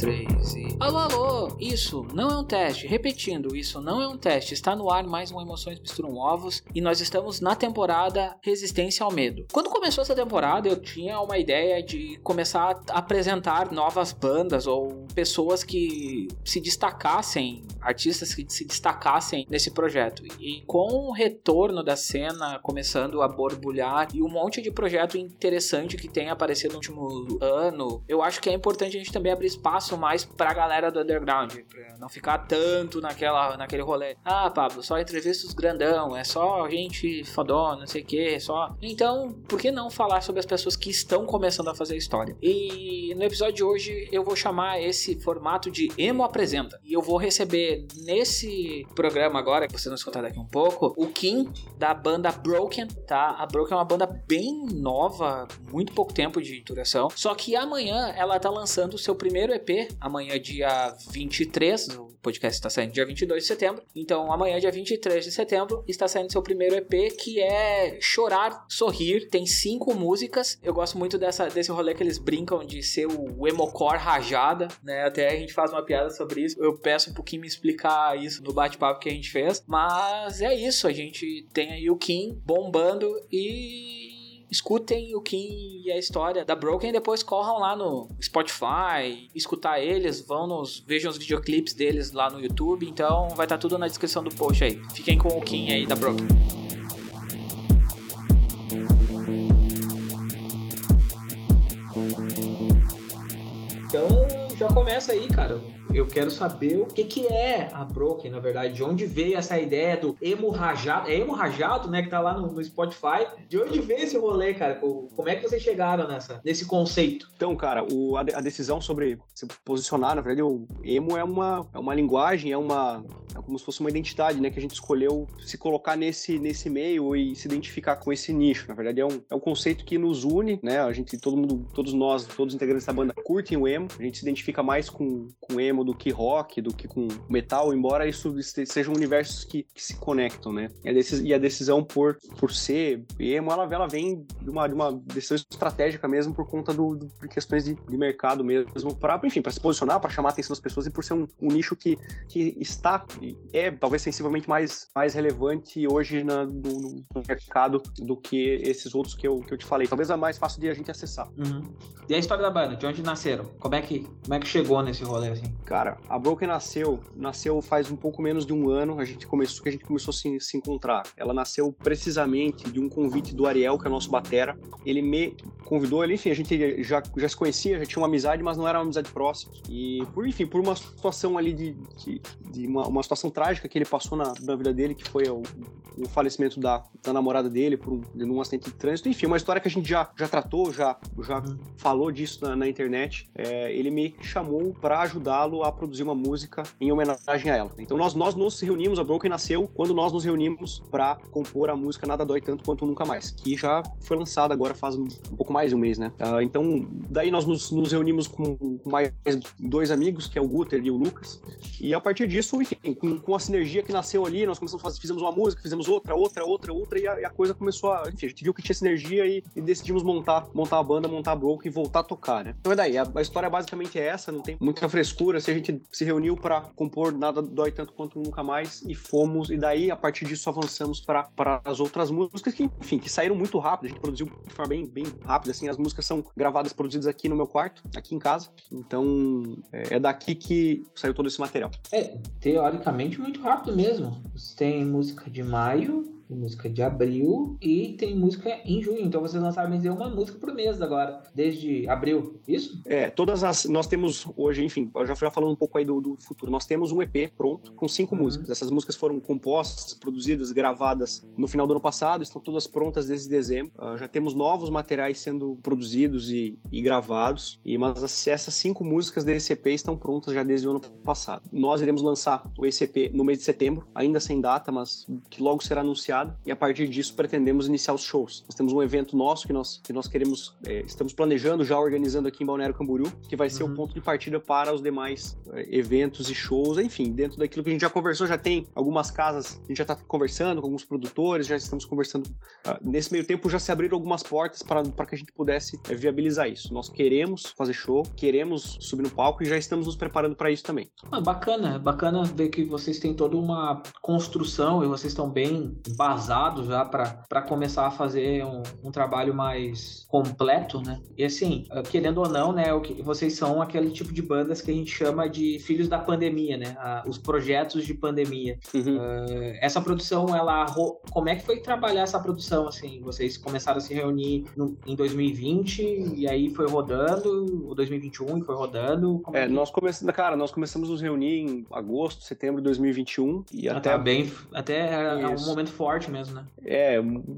dois, três e. Alô, alô! Isso não é um teste. Repetindo, isso não é um teste. Está no ar mais um Emoções Misturam Ovos e nós estamos na temporada Resistência ao Medo. Quando começou essa temporada, eu tinha uma ideia de começar a apresentar novas bandas ou pessoas que se destacassem, artistas que se destacassem nesse projeto. E com o retorno da cena começando a borbulhar e um monte de projeto interessante que tem aparecido no último ano, eu acho que é importante a gente também abrir espaço mais pra galera do underground, pra não ficar tanto naquela, naquele rolê. Ah, Pablo, só entrevistas grandão, é só gente fodona, não sei o que, só. Então, por que não falar sobre as pessoas que estão começando a fazer história? E no episódio de hoje eu vou chamar esse formato de Emo Apresenta. E eu vou receber nesse programa agora, que vocês vão escutar daqui um pouco, o Kim da banda Broken, tá? A Broken é uma banda bem nova, muito pouco tempo de duração. Só que amanhã ela tá lançando o seu primeiro EP, amanhã dia 23, o podcast está saindo dia 22 de setembro. Então amanhã dia 23 de setembro está saindo seu primeiro EP que é Chorar, Sorrir, tem cinco músicas. Eu gosto muito dessa, desse rolê que eles brincam de ser o emocore rajada, né? Até a gente faz uma piada sobre isso. Eu peço um pouquinho me explicar isso no bate-papo que a gente fez, mas é isso, a gente tem aí o Kim bombando e escutem o Kim e a história da Broken, depois corram lá no Spotify, escutar eles, vão nos vejam os videoclipes deles lá no YouTube, então vai estar tá tudo na descrição do post aí. Fiquem com o Kim aí da Broken. Então já começa aí, cara eu quero saber o que, que é a Broken, na verdade, de onde veio essa ideia do emo rajado, é emo rajado, né, que tá lá no, no, Spotify, de onde veio esse rolê, cara, como é que vocês chegaram nessa, nesse conceito? Então, cara, o, a, a, decisão sobre se posicionar, na verdade, o emo é uma, é uma linguagem, é uma, é como se fosse uma identidade, né, que a gente escolheu se colocar nesse, nesse meio e se identificar com esse nicho, na verdade, é um, é um conceito que nos une, né, a gente, todo mundo, todos nós, todos os integrantes da banda curtem o emo, a gente se identifica mais com, com emo do que rock, do que com metal, embora isso sejam universos que, que se conectam, né? E a, decisão, e a decisão por, por ser emo, ela, ela vem de uma, de uma decisão estratégica mesmo por conta do, do de questões de, de, mercado mesmo, para enfim, para se posicionar, para chamar a atenção das pessoas e por ser um, um, nicho que, que está, é talvez sensivelmente mais, mais relevante hoje na, no, no, mercado do que esses outros que eu, que eu te falei. Talvez é mais fácil de a gente acessar. Uhum. E a história da banda, de onde nasceram? Como é que, como é que chegou nesse rolê assim? Cara, a Broken nasceu, nasceu faz um pouco menos de um ano, a gente começou que a gente começou a se, se encontrar. Ela nasceu precisamente de um convite do Ariel, que é nosso batera. Ele me convidou, ele, enfim, a gente já, já se conhecia, já tinha uma amizade, mas não era uma amizade próxima. E por enfim, por uma situação ali de, de, de uma, uma, situação trágica que ele passou na, na vida dele, que foi o, o falecimento da, da namorada dele por um, um acidente de trânsito. Enfim, uma história que a gente já, já tratou, já, já uhum. falou disso na, na internet. É, ele me chamou para ajudá-lo a produzir uma música em homenagem a ela. Então nós, nós nos reunimos, a Broken nasceu quando nós nos reunimos para compor a música Nada Dói Tanto Quanto Nunca Mais, que já foi lançada agora faz um, pouco mais de um mês, né? Uh, então, daí nós nos, nos, reunimos com mais dois amigos, que é o Guter e o Lucas, e a partir disso, enfim, com, com a sinergia que nasceu ali, nós começamos a fazer, fizemos uma música, fizemos outra, outra, outra, outra, e a, e a coisa começou a, enfim, a gente viu que tinha sinergia e, e, decidimos montar, montar a banda, montar a Broken e voltar a tocar, né? Então é daí, a, a história basicamente é essa, não tem muita frescura, se a gente se reuniu para compor Nada Dói Tanto Quanto Nunca Mais e fomos, e daí a partir disso avançamos para as outras músicas que, enfim, que saíram muito rápido, a gente produziu de forma bem, bem rápida, assim, as músicas são gravadas, produzidas aqui no meu quarto, aqui em casa, então é, é daqui que saiu todo esse material. É, teoricamente muito rápido mesmo, tem música de maio, música de abril e tem música em junho. Então vocês lançaram dizer uma música por mês agora, desde abril, isso? É, todas as. Nós temos hoje, enfim, já fui falando um pouco aí do, do futuro. Nós temos um EP pronto com cinco uhum. músicas. Essas músicas foram compostas, produzidas, gravadas no final do ano passado, estão todas prontas desde dezembro. Uh, já temos novos materiais sendo produzidos e, e gravados. E mas essas cinco músicas desse EP estão prontas já desde o ano passado. Nós iremos lançar o EP no mês de setembro, ainda sem data, mas que logo será anunciado e a partir disso pretendemos iniciar os shows. Nós temos um evento nosso que nós, que nós queremos, é, estamos planejando, já organizando aqui em Balneário Camboriú, que vai ser uhum. o ponto de partida para os demais é, eventos e shows, enfim, dentro daquilo que a gente já conversou, já tem algumas casas, a gente já está conversando com alguns produtores, já estamos conversando. Uh, nesse meio tempo já se abriram algumas portas para que a gente pudesse é, viabilizar isso. Nós queremos fazer show, queremos subir no palco e já estamos nos preparando para isso também. Ah, bacana, bacana ver que vocês têm toda uma construção e vocês estão bem embasados já para começar a fazer um, um, trabalho mais completo, né? E assim, ah, querendo ou não, né, o que, vocês são aquele tipo de bandas que a gente chama de filhos da pandemia, né? Os projetos de pandemia. Uhum. Uh, essa produção, ela como é que foi trabalhar essa produção assim? Vocês começaram a se reunir no, em 2020 e aí foi rodando, o 2021 e foi rodando? Como é, é que... nós começamos, cara, nós começamos a nos reunir em agosto, setembro de 2021 e ah, até tá bem, até é um momento forte mesmo, né? É,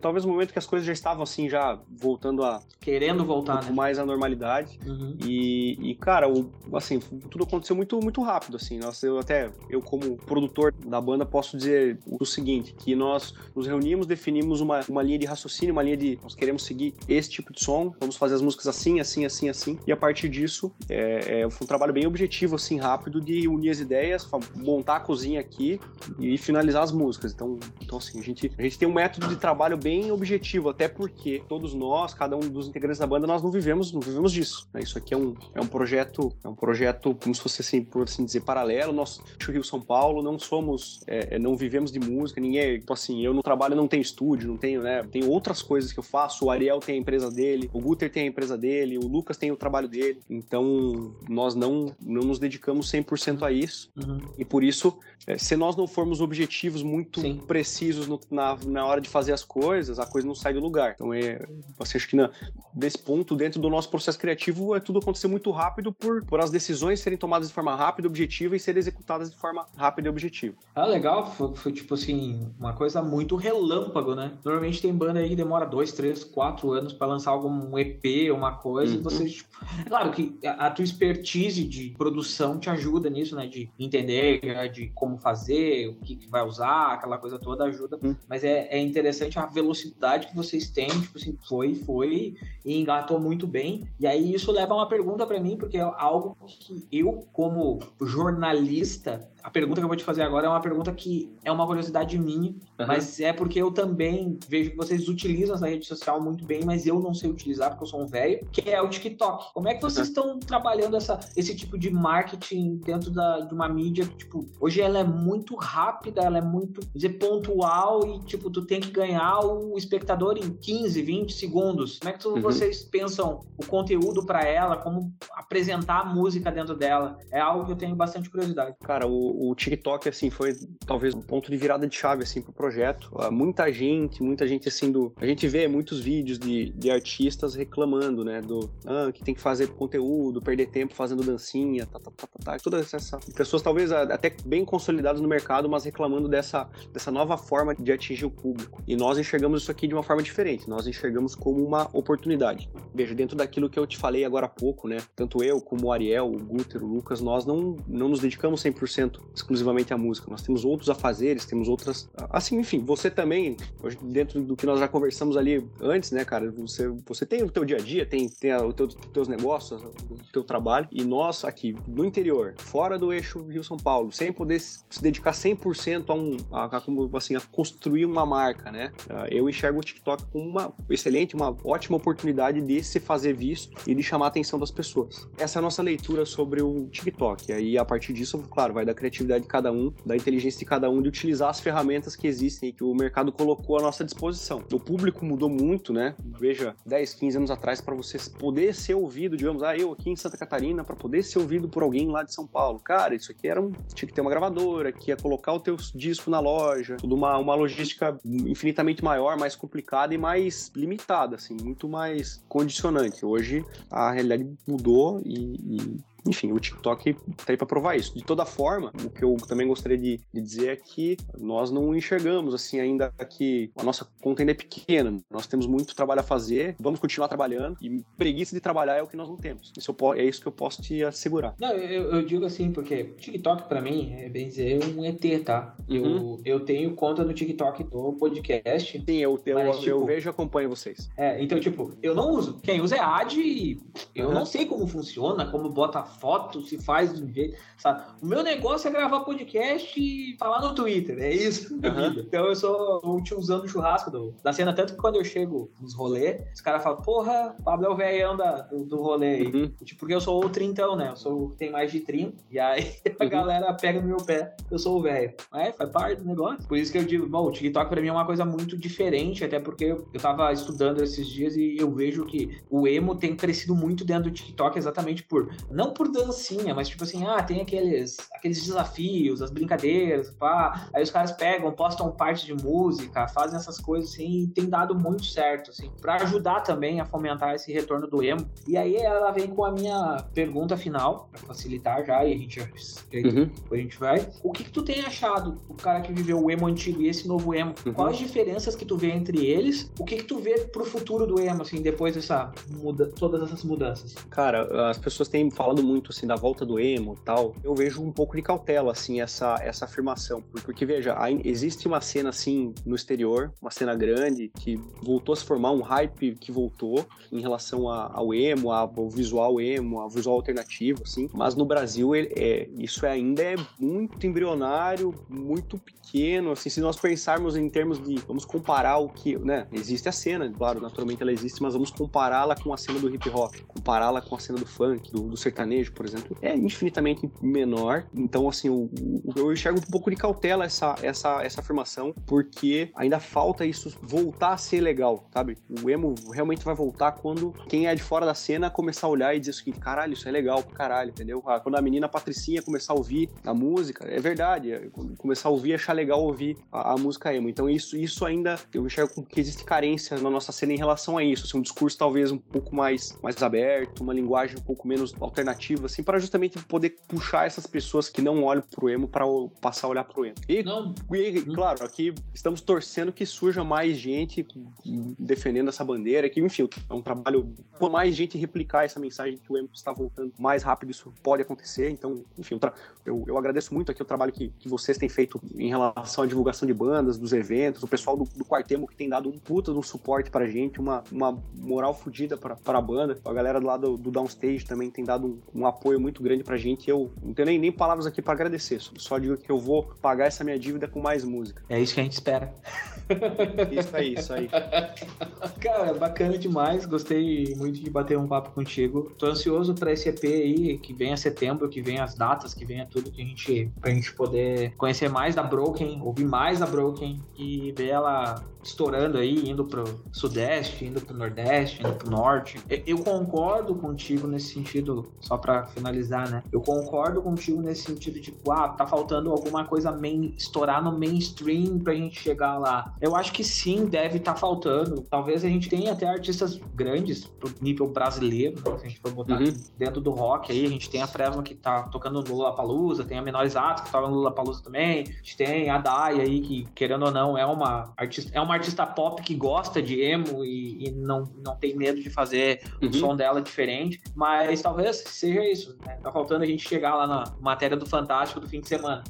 talvez um momento que as coisas já estavam assim já voltando a querendo voltar, um né? mais à normalidade. Uhum. E, e, cara, o, assim, tudo aconteceu muito muito rápido assim. Nós eu até eu como produtor da banda posso dizer o seguinte, que nós nos reunimos, definimos uma, uma linha de raciocínio, uma linha de nós queremos seguir esse tipo de som, vamos fazer as músicas assim, assim, assim, assim. E a partir disso, é, é, foi um trabalho bem objetivo, assim, rápido, de unir as ideias, montar a cozinha aqui e finalizar as músicas. Então, então assim, a gente, a gente tem um método de trabalho bem objetivo, até porque todos nós, cada um dos integrantes da banda, nós não vivemos, não vivemos disso. Né? Isso aqui é um, é um projeto, é um projeto, como se fosse assim, por assim dizer, paralelo. Nós, Rio São Paulo, não somos, é, é, não vivemos de música, ninguém, tipo assim, eu no trabalho não tenho estúdio, não tenho, né? Tenho outras coisas que eu faço. O Ariel tem a empresa dele, o Guter tem a empresa dele, o Lucas tem o trabalho dele. Então, nós não, não nos dedicamos 100% a isso. Uhum. E por isso, é, se nós não formos objetivos muito Sim. precisos no, na, na hora de fazer as coisas, a coisa não sai do lugar. Então, é, você acha que na, nesse ponto, dentro do nosso processo criativo, é tudo acontecer muito rápido por, por as decisões serem tomadas de forma rápida, objetiva e serem executadas de forma rápida e objetiva. Ah, legal. Foi, foi tipo assim, uma coisa muito relâmpago, né? Normalmente tem banda aí que demora dois, três, quatro anos para lançar algum EP, uma coisa, uhum. e você, tipo... É claro que a, a tua expertise de produção te ajuda nisso, né? De entender, de como fazer, o que, que vai usar, aquela coisa toda ajuda. Uhum. Mas é, é interessante a velocidade que vocês têm, tipo assim, foi, foi e engatou muito bem. E aí isso leva a uma pergunta para mim, porque é algo que eu, como jornalista, a pergunta que eu vou te fazer agora é uma pergunta que é uma curiosidade minha, uhum. mas é porque eu também vejo que vocês utilizam essa rede social muito bem, mas eu não sei utilizar porque eu sou um velho, que é o TikTok. Como é que vocês uhum. estão trabalhando essa, esse tipo de marketing dentro da, de uma mídia que, tipo, hoje ela é muito rápida, ela é muito, dizer, pontual e, tipo, tu tem que ganhar o espectador em 15, 20 segundos. Como é que tu, uhum. vocês pensam o conteúdo para ela, como apresentar a música dentro dela? É algo que eu tenho bastante curiosidade. Cara, o o, TikTok, assim, foi talvez um ponto de virada de chave, assim, pro projeto. Uh, muita gente, muita gente, assim, do... A gente vê muitos vídeos de, de artistas reclamando, né, do... Ah, que tem que fazer conteúdo, perder tempo fazendo dancinha, tá, tá, tá, tá, tá. Todas essas pessoas, talvez, até bem consolidadas no mercado, mas reclamando dessa, dessa nova forma de atingir o público. E nós enxergamos isso aqui de uma forma diferente. Nós enxergamos como uma oportunidade. Veja, dentro daquilo que eu te falei agora há pouco, né, tanto eu como o Ariel, o Guter, o Lucas, nós não, não nos dedicamos 100% exclusivamente à música. Nós temos outros afazeres, temos outras. Assim, enfim, você também, dentro do que nós já conversamos ali antes, né, cara? Você, você tem o teu dia a dia, tem, tem os teu, teus negócios, o teu trabalho. E nós aqui, no interior, fora do eixo Rio-São Paulo, sem poder se dedicar 100% a um. A, a, como, assim, a construir uma marca, né? Ah, eu enxergo o TikTok como uma excelente, uma ótima oportunidade de se fazer visto e de chamar a atenção das pessoas. Essa é a nossa leitura sobre o TikTok. E aí, a partir disso, claro, vai da criatividade criatividade de cada um, da inteligência de cada um, de utilizar as ferramentas que existem que o mercado colocou à nossa disposição. O público mudou muito, né? Veja, 10, 15 anos atrás, para você poder ser ouvido, digamos, ah, eu aqui em Santa Catarina, para poder ser ouvido por alguém lá de São Paulo. Cara, isso aqui era um. Tinha que ter uma gravadora, que ia colocar o teu disco na loja, tudo uma, uma logística infinitamente maior, mais complicada e mais limitada, assim, muito mais condicionante. Hoje a realidade mudou e, e enfim, o TikTok tá aí pra provar isso. De toda forma, o que eu também gostaria de, de dizer é que nós não enxergamos, assim, ainda que a nossa conta ainda é pequena. Nós temos muito trabalho a fazer, vamos continuar trabalhando e preguiça de trabalhar é o que nós não temos. Isso eu, é isso que eu posso te assegurar. Não, eu, eu digo assim, porque TikTok para mim é bem dizer um ET, tá? Uhum. Eu, eu tenho conta no TikTok do podcast. Sim, eu, eu, mas, tipo, eu vejo e acompanho vocês. É, então, tipo, eu não uso. Quem usa é ad e eu uhum. não sei como funciona, como bota foto, se faz de um jeito, sabe? O meu negócio é gravar podcast e falar no Twitter, é isso. Uhum. Então eu sou o tiozão do churrasco do, da cena, tanto que quando eu chego nos rolês, os caras falam, porra, Pablo é o velhão da, do, do rolê aí. Uhum. Tipo, porque eu sou o trintão, né? Eu sou tem mais de 30, e aí a uhum. galera pega no meu pé, eu sou o velho. É, faz parte do negócio. Por isso que eu digo, bom, o TikTok pra mim é uma coisa muito diferente, até porque eu, eu tava estudando esses dias e eu vejo que o emo tem crescido muito dentro do TikTok exatamente por, não por dancinha, mas tipo assim, ah, tem aqueles, aqueles desafios, as brincadeiras, pá. Aí os caras pegam, postam parte de música, fazem essas coisas assim, e tem dado muito certo, assim, pra ajudar também a fomentar esse retorno do emo. E aí ela vem com a minha pergunta final, pra facilitar já, e a gente, uhum. a gente vai. O que, que tu tem achado, o cara que viveu o emo antigo e esse novo emo? Uhum. Quais as diferenças que tu vê entre eles? O que, que tu vê pro futuro do emo, assim, depois dessa muda, todas essas mudanças? Cara, as pessoas têm falado muito, assim, da volta do emo tal. Eu vejo um pouco de cautela, assim, essa, essa afirmação. Porque, veja, existe uma cena, assim, no exterior, uma cena grande, que voltou a se formar um hype que voltou em relação ao emo, ao visual emo, ao visual alternativo, assim. Mas no Brasil, ele, é, isso ainda é muito embrionário, muito pequeno, assim, se nós pensarmos em termos de, vamos comparar o que, né, existe a cena, claro, naturalmente ela existe, mas vamos compará-la com a cena do hip hop, compará-la com a cena do funk, do, do, sertanejo, por exemplo, é infinitamente menor, então, assim, o, eu enxergo um pouco de cautela essa, essa, essa afirmação, porque ainda falta isso voltar a ser legal, sabe? O emo realmente vai voltar quando quem é de fora da cena começar a olhar e dizer o seguinte, caralho, isso é legal pro caralho, entendeu? Ah, quando a menina Patricinha começar a ouvir a música, é verdade, é, começar a ouvir, achar legal ouvir a, a, música emo. Então isso, isso ainda, eu enxergo que existe carência na nossa cena em relação a isso, assim, um discurso talvez um pouco mais, mais aberto, uma linguagem um pouco menos alternativa, assim, para justamente poder puxar essas pessoas que não olham pro emo para passar a olhar pro emo. E, e, claro, aqui estamos torcendo que surja mais gente defendendo essa bandeira, que enfim, é um trabalho, por mais gente replicar essa mensagem que o emo está voltando mais rápido, isso pode acontecer, então, enfim, eu, eu agradeço muito aqui o trabalho que, que vocês têm feito em relação à divulgação de bandas, dos eventos, o pessoal do, do Quartemo que tem dado um puta um suporte pra gente, uma, uma moral fodida pra, pra banda. A galera do lado do, Downstage também tem dado um, um, apoio muito grande pra gente. Eu não tenho nem, nem palavras aqui para agradecer, só digo que eu vou pagar essa minha dívida com mais música. É isso que a gente espera. Isso aí, isso aí. Cara, bacana demais. Gostei muito de bater um papo contigo. Tô ansioso para esse EP aí, que vem a setembro, que vem as datas, que venha tudo que a gente, pra gente poder conhecer mais da Broken, ouvir mais da Broken e ver ela estourando aí, indo pro sudeste, indo pro nordeste, indo pro norte. Eu concordo contigo nesse sentido, só para finalizar, né? Eu concordo contigo nesse sentido de, tipo, ah, tá faltando alguma coisa main, estourar no mainstream pra gente chegar lá. Eu acho que sim, deve estar tá faltando. Talvez a gente tenha até artistas grandes pro nível brasileiro, né? se a gente for botar uhum. dentro do rock aí, a gente tem a Fresno que tá tocando no Lula Palusa, tem a Menores Atos que toca no Lula Palusa também, a gente tem a Dai aí que, querendo ou não, é uma artista, é uma artista pop que gosta de emo e, e não, não tem medo de fazer uhum. o som dela diferente, mas talvez seja isso, né? Tá faltando a gente chegar lá na matéria do Fantástico do fim de semana.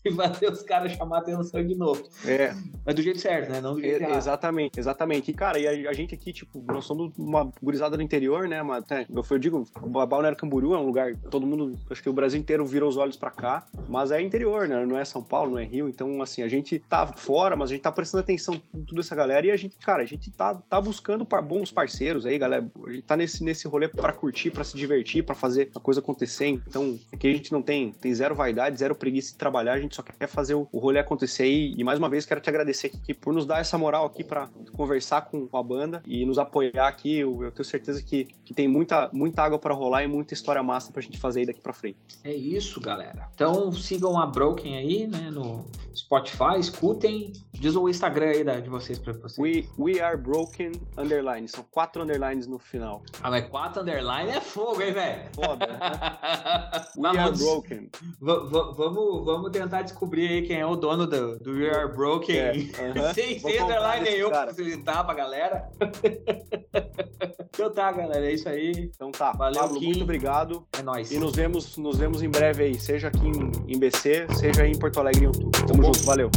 e fazer os caras chamar atenção de novo. É. Mas do jeito certo, né? Não do jeito é, Exatamente, exatamente. E, cara, e a, a, gente aqui, tipo, nós somos uma gurizada do interior, né? Mas, né, eu, digo, o Balneário Camboriú é um lugar, todo mundo, acho que o Brasil inteiro virou os olhos para cá, mas é interior, né? Não é São Paulo, não é Rio. Então, assim, a gente tá fora, mas a gente tá prestando atenção em toda essa galera e a gente, cara, a gente tá, tá buscando par, bons parceiros aí, galera. A gente tá nesse, nesse rolê para curtir, para se divertir, para fazer a coisa acontecer. Então, aqui a gente não tem, tem zero vaidade, zero preguiça de trabalhar, a gente gente só quer fazer o, o rolê acontecer e, e, mais uma vez quero te agradecer aqui por nos dar essa moral aqui para conversar com, com, a banda e nos apoiar aqui. Eu, eu tenho certeza que, que tem muita, muita água para rolar e muita história massa pra gente fazer aí daqui para frente. É isso, galera. Então sigam a Broken aí, né, no Spotify, escutem. Diz o Instagram aí da, de vocês pra vocês. We, we are broken underline. São quatro underlines no final. Ah, mas quatro underline é fogo, hein, velho? Foda. Né? we are broken. Vamos, vamos tentar descobrir aí quem é o dono do, do We Are Broken. É, uh -huh. sem, underline nenhum pra facilitar pra galera. então tá, galera. É isso aí. Então tá. Valeu, Pablo, muito obrigado. É nóis. E nos vemos, nos vemos em breve aí. Seja aqui em, em BC, seja em Porto Alegre em outubro. Tamo junto. Valeu.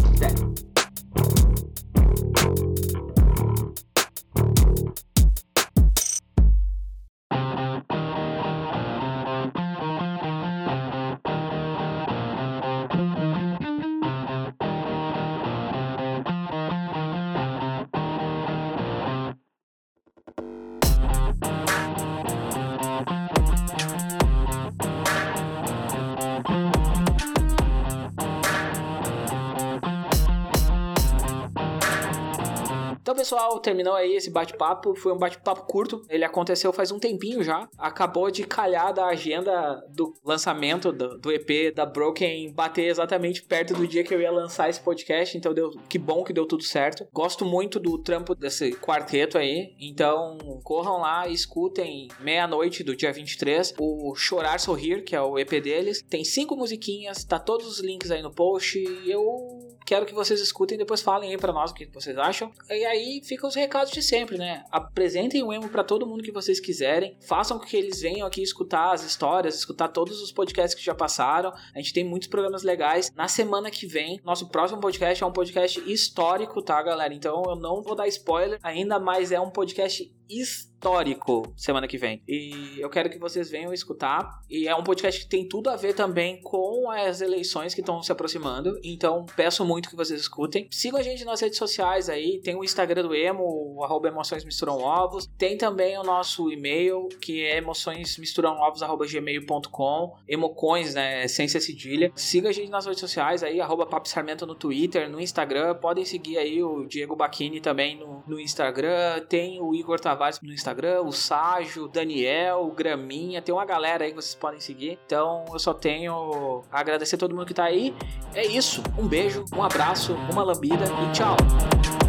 Pessoal, terminou aí esse bate-papo. Foi um bate-papo curto. Ele aconteceu faz um tempinho já. Acabou de calhar da agenda do lançamento do, do EP da Broken bater exatamente perto do dia que eu ia lançar esse podcast. Então deu que bom que deu tudo certo. Gosto muito do trampo desse quarteto aí. Então corram lá, escutem meia-noite do dia 23 o Chorar Sorrir, que é o EP deles. Tem cinco musiquinhas, tá todos os links aí no post. Eu quero que vocês escutem e depois falem aí para nós o que vocês acham. E aí ficam os recados de sempre, né? Apresentem o emo para todo mundo que vocês quiserem, façam com que eles venham aqui escutar as histórias, escutar todos os podcasts que já passaram. A gente tem muitos programas legais. Na semana que vem, nosso próximo podcast é um podcast histórico, tá, galera? Então eu não vou dar spoiler, ainda mais é um podcast histórico semana que vem. E eu quero que vocês venham escutar. E é um podcast que tem tudo a ver também com as eleições que estão se aproximando. Então peço muito que vocês escutem. Sigam a gente nas redes sociais aí. Tem o Instagram do Emo, arroba emoções misturam ovos. Tem também o nosso e-mail, que é emoções misturam ovos, arroba gmail.com. Emocões, né? Sem ser cedilha. Siga a gente nas redes sociais aí, arroba Papo Sarmento no Twitter, no Instagram. Podem seguir aí o Diego Bacchini também no, no Instagram. Tem o Igor Tavares no Instagram o Ságio, o Daniel, o Graminha, tem uma galera aí que vocês podem seguir. Então eu só tenho a agradecer a todo mundo que tá aí. É isso. Um beijo, um abraço, uma lambida e tchau.